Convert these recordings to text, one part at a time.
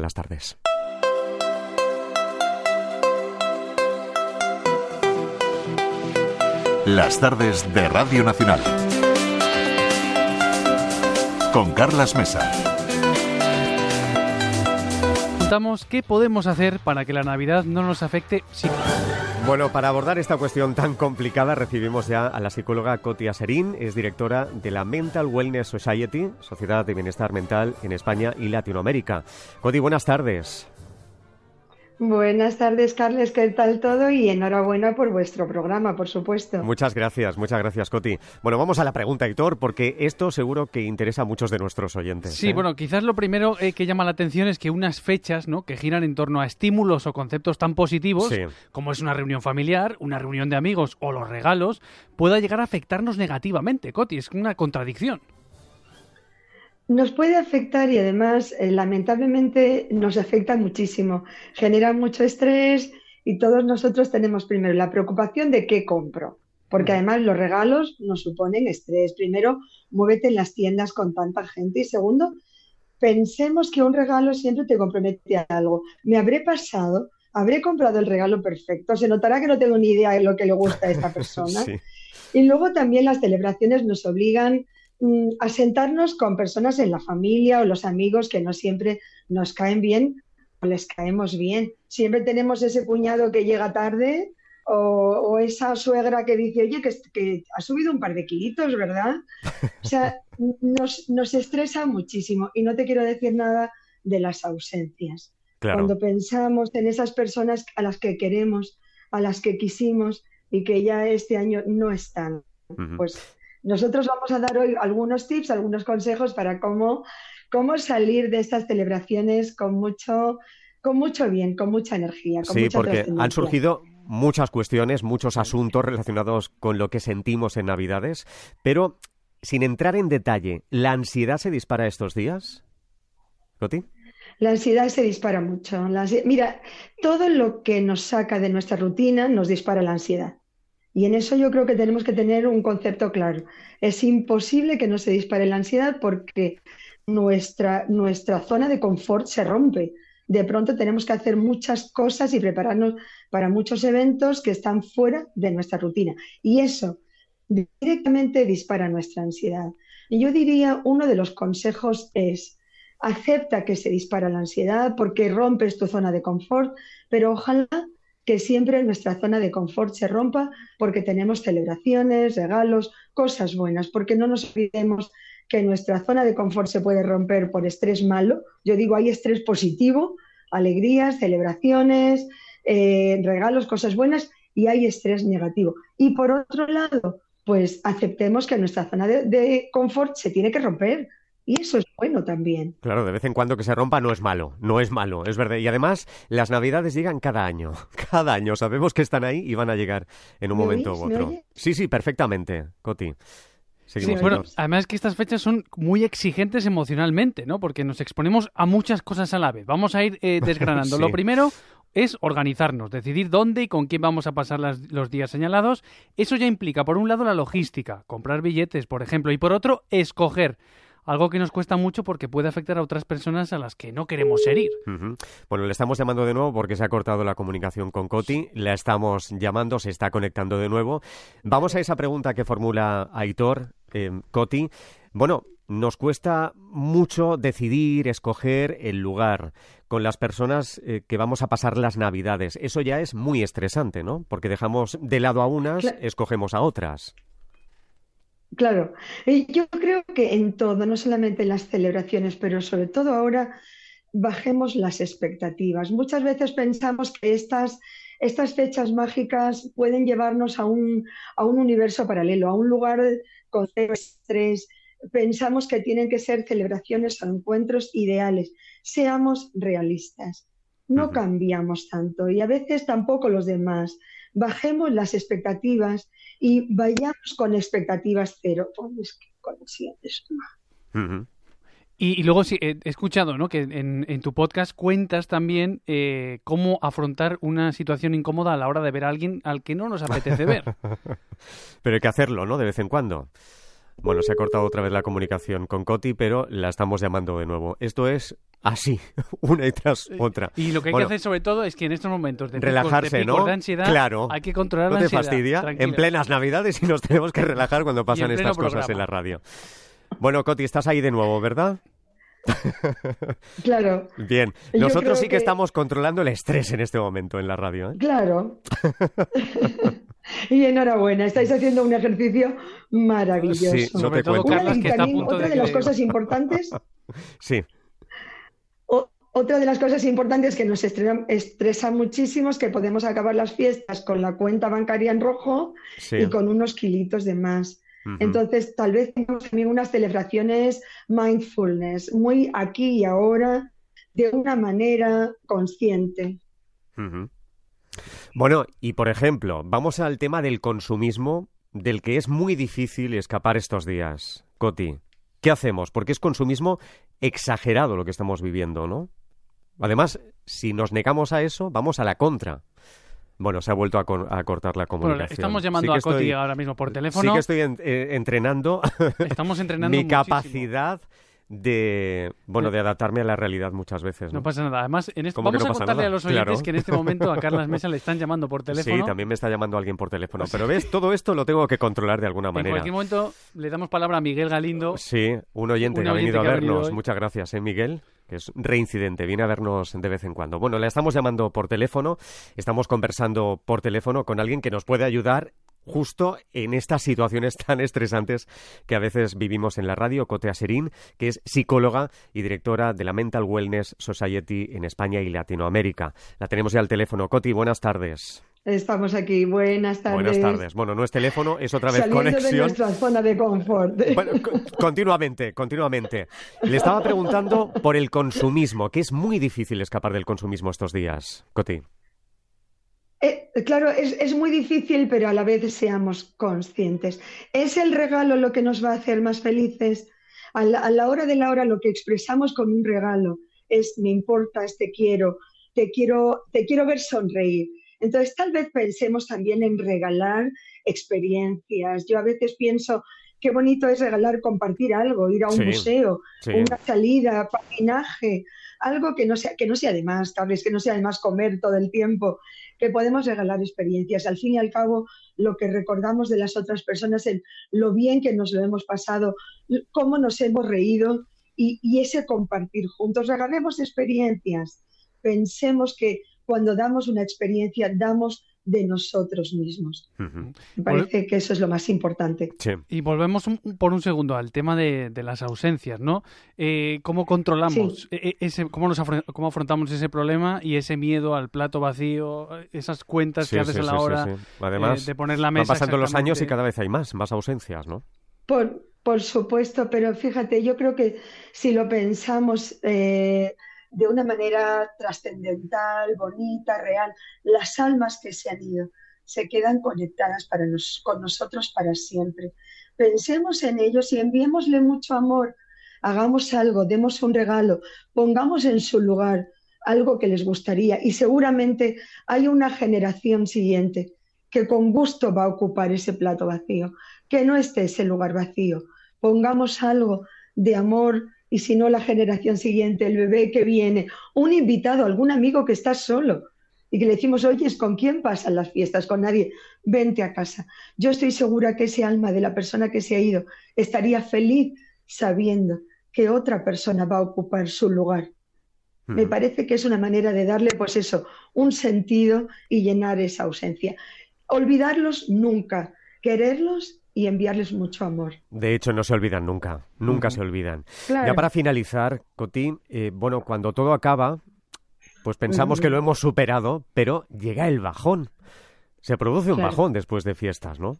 las tardes. Las tardes de Radio Nacional. Con Carlas Mesa. Preguntamos qué podemos hacer para que la Navidad no nos afecte Bueno, para abordar esta cuestión tan complicada recibimos ya a la psicóloga Cotia Serín, es directora de la Mental Wellness Society, Sociedad de Bienestar Mental en España y Latinoamérica. Coti, buenas tardes. Buenas tardes, Carles, ¿qué tal todo? Y enhorabuena por vuestro programa, por supuesto. Muchas gracias, muchas gracias, Coti. Bueno, vamos a la pregunta, Héctor, porque esto seguro que interesa a muchos de nuestros oyentes. Sí, ¿eh? bueno, quizás lo primero eh, que llama la atención es que unas fechas, ¿no? Que giran en torno a estímulos o conceptos tan positivos, como es una reunión familiar, una reunión de amigos o los regalos, pueda llegar a afectarnos negativamente, Coti. Es una contradicción nos puede afectar y además eh, lamentablemente nos afecta muchísimo. Genera mucho estrés y todos nosotros tenemos primero la preocupación de qué compro, porque además los regalos nos suponen estrés. Primero, muévete en las tiendas con tanta gente y segundo, pensemos que un regalo siempre te compromete a algo. ¿Me habré pasado? ¿Habré comprado el regalo perfecto? Se notará que no tengo ni idea de lo que le gusta a esta persona. Y luego también las celebraciones nos obligan Mm, asentarnos con personas en la familia o los amigos que no siempre nos caen bien o les caemos bien. Siempre tenemos ese cuñado que llega tarde o, esa suegra que dice, oye, que, ha subido un par de kilitos, ¿verdad? O sea, nos, nos, estresa muchísimo y no te quiero decir nada de las ausencias. Cuando pensamos en esas personas a las que queremos, a las que quisimos y que ya este año no están, pues nosotros vamos a dar hoy algunos tips, algunos consejos para cómo, cómo salir de estas celebraciones con mucho, con mucho bien, con mucha energía. Con sí, porque han surgido muchas cuestiones, muchos asuntos relacionados con lo que sentimos en Navidades, pero sin entrar en detalle, ¿la ansiedad se dispara estos días? ¿Coti? La ansiedad se dispara mucho. Mira, todo lo que nos saca de nuestra rutina nos dispara la ansiedad. Y en eso yo creo que tenemos que tener un concepto claro. Es imposible que no se dispare la ansiedad porque nuestra, nuestra zona de confort se rompe. De pronto tenemos que hacer muchas cosas y prepararnos para muchos eventos que están fuera de nuestra rutina. Y eso directamente dispara nuestra ansiedad. Y yo diría, uno de los consejos es, acepta que se dispara la ansiedad porque rompes tu zona de confort, pero ojalá que siempre nuestra zona de confort se rompa porque tenemos celebraciones, regalos, cosas buenas, porque no nos olvidemos que nuestra zona de confort se puede romper por estrés malo. Yo digo, hay estrés positivo, alegrías, celebraciones, eh, regalos, cosas buenas, y hay estrés negativo. Y por otro lado, pues aceptemos que nuestra zona de confort se tiene que romper, y eso es bueno también. Claro, de vez en cuando que se rompa no es malo, no es malo, es verdad. Y además, las navidades llegan cada año, cada año. Sabemos que están ahí y van a llegar en un momento u otro. Sí, sí, perfectamente, Coti. Sí, bueno, además que estas fechas son muy exigentes emocionalmente, ¿no? Porque nos exponemos a muchas cosas a la vez. Vamos a ir eh, desgranando. Lo primero es organizarnos, decidir dónde y con quién vamos a pasar los días señalados. Eso ya implica, por un lado, la logística, comprar billetes, por ejemplo, y por otro, escoger algo que nos cuesta mucho porque puede afectar a otras personas a las que no queremos herir. Bueno, le estamos llamando de nuevo porque se ha cortado la comunicación con Coti, la estamos llamando, se está conectando de nuevo. Vamos a esa pregunta que formula Aitor, eh, Coti. Bueno, nos cuesta mucho decidir, escoger el lugar con las personas eh, que vamos a pasar las Navidades. Eso ya es muy estresante, ¿no? Porque dejamos de lado a unas, escogemos a otras. Claro, yo creo que en todo, no solamente en las celebraciones, pero sobre todo ahora, bajemos las expectativas. Muchas veces pensamos que estas, estas fechas mágicas pueden llevarnos a un, a un universo paralelo, a un lugar con cero estrés. Pensamos que tienen que ser celebraciones o encuentros ideales. Seamos realistas. No cambiamos tanto y a veces tampoco los demás. Bajemos las expectativas y vayamos con expectativas cero. Pues y, luego sí, he escuchado ¿no? que en, tu podcast cuentas también eh, cómo afrontar una situación incómoda a la hora de ver a alguien al que no nos apetece ver. Pero hay que hacerlo, ¿no? De vez en cuando. Bueno, se ha cortado otra vez la comunicación con Coti, pero la estamos llamando de nuevo. Esto es así, una y tras otra. Y lo que hay que hacer sobre todo es que en estos momentos de relajarse, ¿no? de ansiedad, claro. hay que controlar ¿No la te ansiedad. fastidia? Tranquila. En plenas Navidades y nos tenemos que relajar cuando pasan estas cosas programa. en la radio. Bueno, Coti, estás ahí de nuevo, ¿verdad? Claro, Bien. Nosotros sí que, que- estamos controlando el estrés en este momento en la radio. ¿eh? claro. Y enhorabuena, estáis haciendo un ejercicio maravilloso. Sí, no Sobre te todo cuento. Una- Carlas, y que está a también punto otra de de las cosas importantes, Sí, o- otra de las cosas importantes que nos estresa, estresa muchísimo es que podemos acabar las fiestas con la cuenta bancaria en rojo sí. y con unos kilitos de más. Entonces, tal vez tengamos también unas celebraciones mindfulness, muy aquí y ahora, de una manera consciente. Bueno, y por ejemplo, vamos al tema del consumismo, del que es muy difícil escapar estos días. Coti, ¿qué hacemos? Porque es consumismo exagerado lo que estamos viviendo, ¿no? Además, si nos negamos a eso, vamos a la contra. Bueno, se ha vuelto a, cor- a cortar la Bueno, comunicación. estamos Sí llamando a Coti ahora mismo por Sí teléfono. que estoy en- eh, entrenando Estamos entrenando mi muchísimo. capacidad de, bueno, de adaptarme a la realidad muchas veces. ¿no? No pasa nada. Además, en esto, ¿Cómo que vamos no a contarle nada? a los oyentes Claro. que en este momento a Carlas Mesa le están llamando por teléfono. Sí, también me está llamando alguien por teléfono. Pero ves, todo esto lo tengo que controlar de alguna En manera. cualquier momento le damos palabra a Miguel Galindo. Sí, un oyente Un que ha oyente venido a que ha venido vernos. Muchas gracias, ¿eh, Miguel? Que es reincidente, viene a vernos de vez en cuando. Bueno, la estamos llamando por teléfono, estamos conversando por teléfono con alguien que nos puede ayudar justo en estas situaciones tan estresantes que a veces vivimos en la radio, Cote Aserín, que es psicóloga y directora de la Mental Wellness Society en España y Latinoamérica. La tenemos ya al teléfono. Coti, buenas tardes. Estamos aquí. Buenas tardes. Buenas tardes. Bueno, no es teléfono, es otra vez Saliendo de conexión. nuestra zona de confort. Bueno, co- continuamente, continuamente. Le estaba preguntando por el consumismo, que es muy difícil escapar del consumismo estos días, Coti. Eh, claro, es, es muy difícil, pero a la vez seamos conscientes. ¿Es el regalo lo que nos va a hacer más felices? A la, a la hora de la hora lo que expresamos con un regalo es me importas, te quiero, te quiero, te quiero ver sonreír. Entonces, tal vez pensemos también en regalar experiencias. Yo a veces pienso, qué bonito es regalar, compartir algo, ir a un Sí, museo, Sí. una salida, patinaje, algo que no sea, que no sea de más, tal vez que no sea de más comer todo el tiempo, que podemos regalar experiencias. Al fin y al cabo, lo que recordamos de las otras personas, el, lo bien que nos lo hemos pasado, cómo nos hemos reído y, y ese compartir juntos. Regalemos experiencias. Pensemos que cuando damos una experiencia, damos de nosotros mismos. Me parece que eso es lo más importante. Sí. Y volvemos un- por un segundo al tema de, de las ausencias, ¿no? Eh, ¿Cómo controlamos, Sí. e- e- ese, cómo, nos afron- cómo afrontamos ese problema y ese miedo al plato vacío, esas cuentas Sí, que haces sí, a la hora sí. Además, eh, de poner la van mesa? pasando los años y cada vez hay más, más ausencias, ¿no? Por, por supuesto, pero fíjate, yo creo que si lo pensamos eh, de una manera trascendental, bonita, real, las almas que se han ido se quedan conectadas para nos- con nosotros para siempre. Pensemos en ellos y enviémosle mucho amor. Hagamos algo, demos un regalo, pongamos en su lugar algo que les gustaría y seguramente hay una generación siguiente que con gusto va a ocupar ese plato vacío que no esté ese lugar vacío. Pongamos algo de amor y si no la generación siguiente, el bebé que viene, un invitado, algún amigo que está solo y que le decimos, oye, ¿con quién pasan las fiestas? Con nadie, vente a casa. Yo estoy segura que ese alma de la persona que se ha ido estaría feliz sabiendo que otra persona va a ocupar su lugar. Me Ujú. parece que es una manera de darle, pues eso, un sentido y llenar esa ausencia. Olvidarlos nunca, quererlos y enviarles mucho amor. De hecho, no se olvidan nunca, nunca se olvidan. Claro. Ya para finalizar, Cotín, eh, bueno, cuando todo acaba, pues pensamos que lo hemos superado, pero llega el bajón. Se produce un Claro. bajón después de fiestas, ¿no?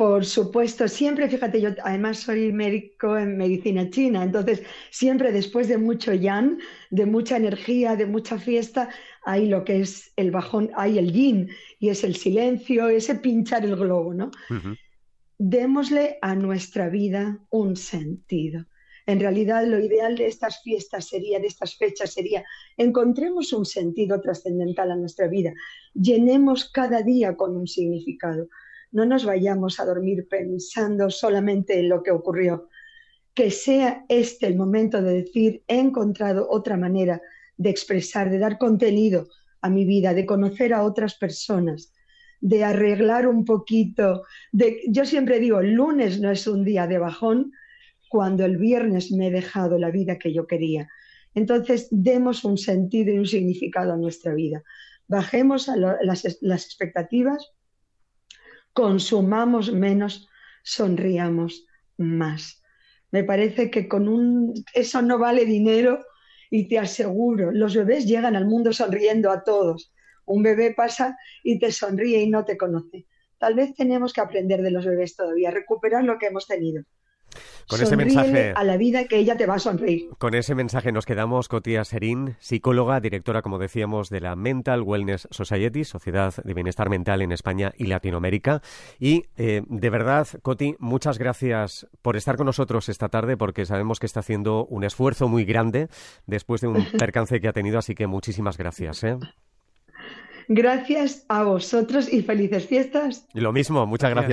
Por supuesto, siempre, fíjate, yo además soy médico en medicina china, entonces siempre después de mucho yan, de mucha energía, de mucha fiesta, hay lo que es el bajón, hay el yin, y es el silencio, ese pinchar el globo, ¿no? Ujú. démosle a nuestra vida un sentido. En realidad, lo ideal de estas fiestas sería, de estas fechas sería, encontremos un sentido trascendental a nuestra vida, llenemos cada día con un significado. No nos vayamos a dormir pensando solamente en lo que ocurrió. Que sea este el momento de decir, he encontrado otra manera de expresar, de dar contenido a mi vida, de conocer a otras personas, de arreglar un poquito. De... Yo siempre digo, el lunes no es un día de bajón cuando el viernes me he dejado la vida que yo quería. Entonces, demos un sentido y un significado a nuestra vida. Bajemos a las, las expectativas, consumamos menos, sonriamos más. Me parece que con un eso no vale dinero y te aseguro, los bebés llegan al mundo sonriendo a todos. Un bebé pasa y te sonríe y no te conoce. Tal vez tenemos que aprender de los bebés todavía, recuperar lo que hemos tenido. Con ese mensaje a la vida que ella te va a sonreír. Con ese mensaje nos quedamos. Cotia Serín, psicóloga, directora, como decíamos, de la Mental Wellness Society, Sociedad de Bienestar Mental en España y Latinoamérica. Y eh, de verdad, Coti, muchas gracias por estar con nosotros esta tarde, porque sabemos que está haciendo un esfuerzo muy grande después de un percance que ha tenido, así que muchísimas gracias. ¿eh? Gracias a vosotros y felices fiestas. Y lo mismo, muchas gracias.